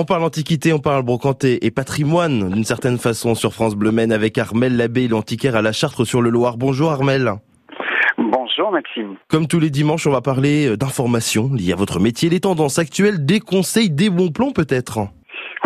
On parle antiquité, on parle brocanté et patrimoine d'une certaine façon sur France Bleu Maine avec Armel Labbé, l'antiquaire à la Chartre sur le Loir. Bonjour Armel. Bonjour Maxime. Comme tous les dimanches, on va parler euh, d'informations liées à votre métier, les tendances actuelles, des conseils, des bons plans peut-être.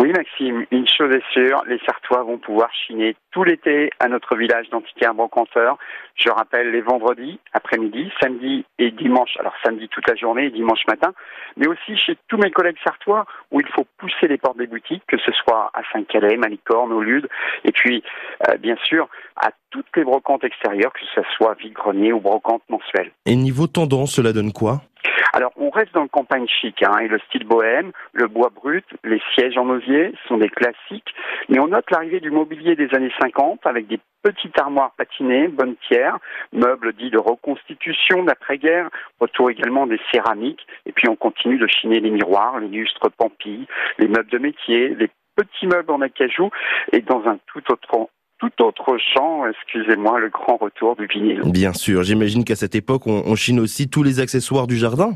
Oui Maxime, chose est sûre, les Sartois vont pouvoir chiner tout l'été à notre village d'antiquaires brocanteur. Je rappelle les vendredis après-midi, samedi et dimanche, alors samedi toute la journée et dimanche matin, mais aussi chez tous mes collègues sartois où il faut pousser les portes des boutiques, que ce soit à Saint-Calais, Malicorne, au Lude, et puis euh, bien sûr à toutes les brocantes extérieures, que ce soit vide-grenier ou brocante mensuelle. Et niveau tendance, cela donne quoi? Alors, on reste dans le campagne chic, hein, et le style bohème, le bois brut, les sièges en osier sont des classiques, mais on note l'arrivée du mobilier des années 50 avec des petites armoires patinées, bonne pierre, meubles dits de reconstitution d'après-guerre, retour également des céramiques, et puis on continue de chiner les miroirs, les lustres pampilles, les meubles de métier, les petits meubles en acajou, et dans un tout autre tout autre champ, excusez-moi, le grand retour du vinyle. Bien sûr, j'imagine qu'à cette époque, on, on, chine aussi tous les accessoires du jardin.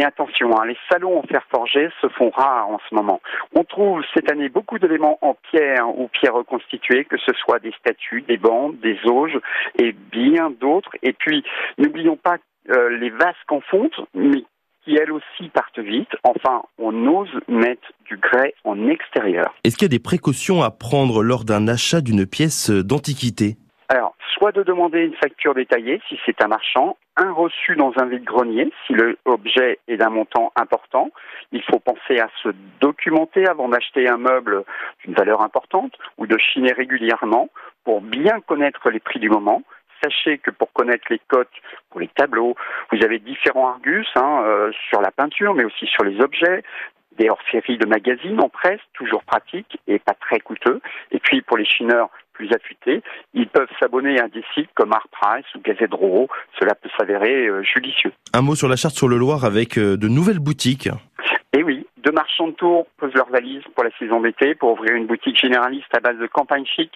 Mais attention, hein, les salons en fer forgé se font rares en ce moment. On trouve cette année beaucoup d'éléments en pierre ou pierre reconstituée, que ce soit des statues, des bandes, des auges et bien d'autres. Et puis, n'oublions pas euh, les vases qu'en fonte, mais qui elles aussi partent vite. Enfin, on ose mettre du grès en extérieur. Est-ce qu'il y a des précautions à prendre lors d'un achat d'une pièce d'antiquité? Alors, soit de demander une facture détaillée si c'est un marchand, un reçu dans un vide-grenier si l'objet est d'un montant important. Il faut penser à se documenter avant d'acheter un meuble d'une valeur importante ou de chiner régulièrement pour bien connaître les prix du moment sachez que pour connaître les cotes pour les tableaux, vous avez différents argus hein, euh, sur la peinture, mais aussi sur les objets, des hors-séries de magazines en presse, toujours pratiques et pas très coûteux. Et puis pour les chineurs plus affûtés, ils peuvent s'abonner à des sites comme Art Price ou Gazette Roro. Cela peut s'avérer euh, judicieux. Un mot sur la charte sur le Loir avec euh, de nouvelles boutiques. Eh oui, deux marchands de tours posent leurs valises pour la saison d'été pour ouvrir une boutique généraliste à base de campagne chic,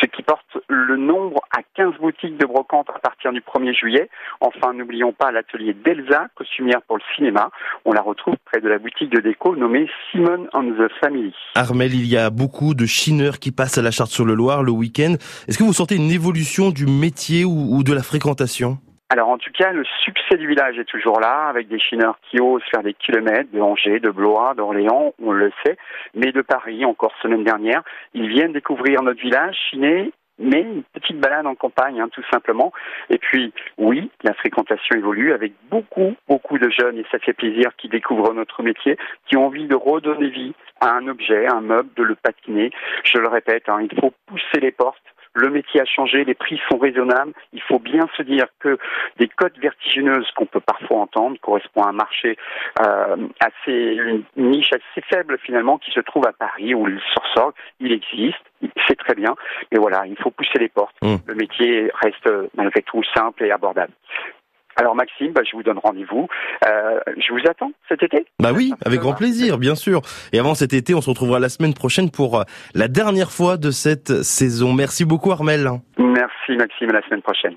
ce qui porte le nombre à 15 boutiques de brocante à partir du 1er juillet. Enfin, n'oublions pas l'atelier d'Elsa, costumière pour le cinéma. On la retrouve près de la boutique de déco nommée Simon and the Family. Armel, il y a beaucoup de chineurs qui passent à la Charte sur le Loir le week-end. Est-ce que vous sentez une évolution du métier ou de la fréquentation? Alors en tout cas, le succès du village est toujours là, avec des chineurs qui osent faire des kilomètres de Angers, de Blois, d'Orléans, on le sait, mais de Paris, encore semaine dernière. Ils viennent découvrir notre village, chiner, mais une petite balade en campagne, hein, tout simplement. Et puis, oui, la fréquentation évolue avec beaucoup, beaucoup de jeunes, et ça fait plaisir, qui découvrent notre métier, qui ont envie de redonner vie à un objet, un meuble, de le patiner. Je le répète, hein, il faut pousser les portes le métier a changé, les prix sont raisonnables. Il faut bien se dire que des cotes vertigineuses qu'on peut parfois entendre correspondent à un marché euh, assez, une niche assez faible finalement qui se trouve à Paris où il sort, il existe, c'est très bien, mais voilà, il faut pousser les portes. Mmh. Le métier reste malgré tout simple et abordable. Alors Maxime, bah, je vous donne rendez-vous. Euh, je vous attends cet été. Bah oui, avec grand plaisir, bien sûr. Et avant cet été, on se retrouvera la semaine prochaine pour euh, la dernière fois de cette saison. Merci beaucoup Armel. Merci Maxime, à la semaine prochaine.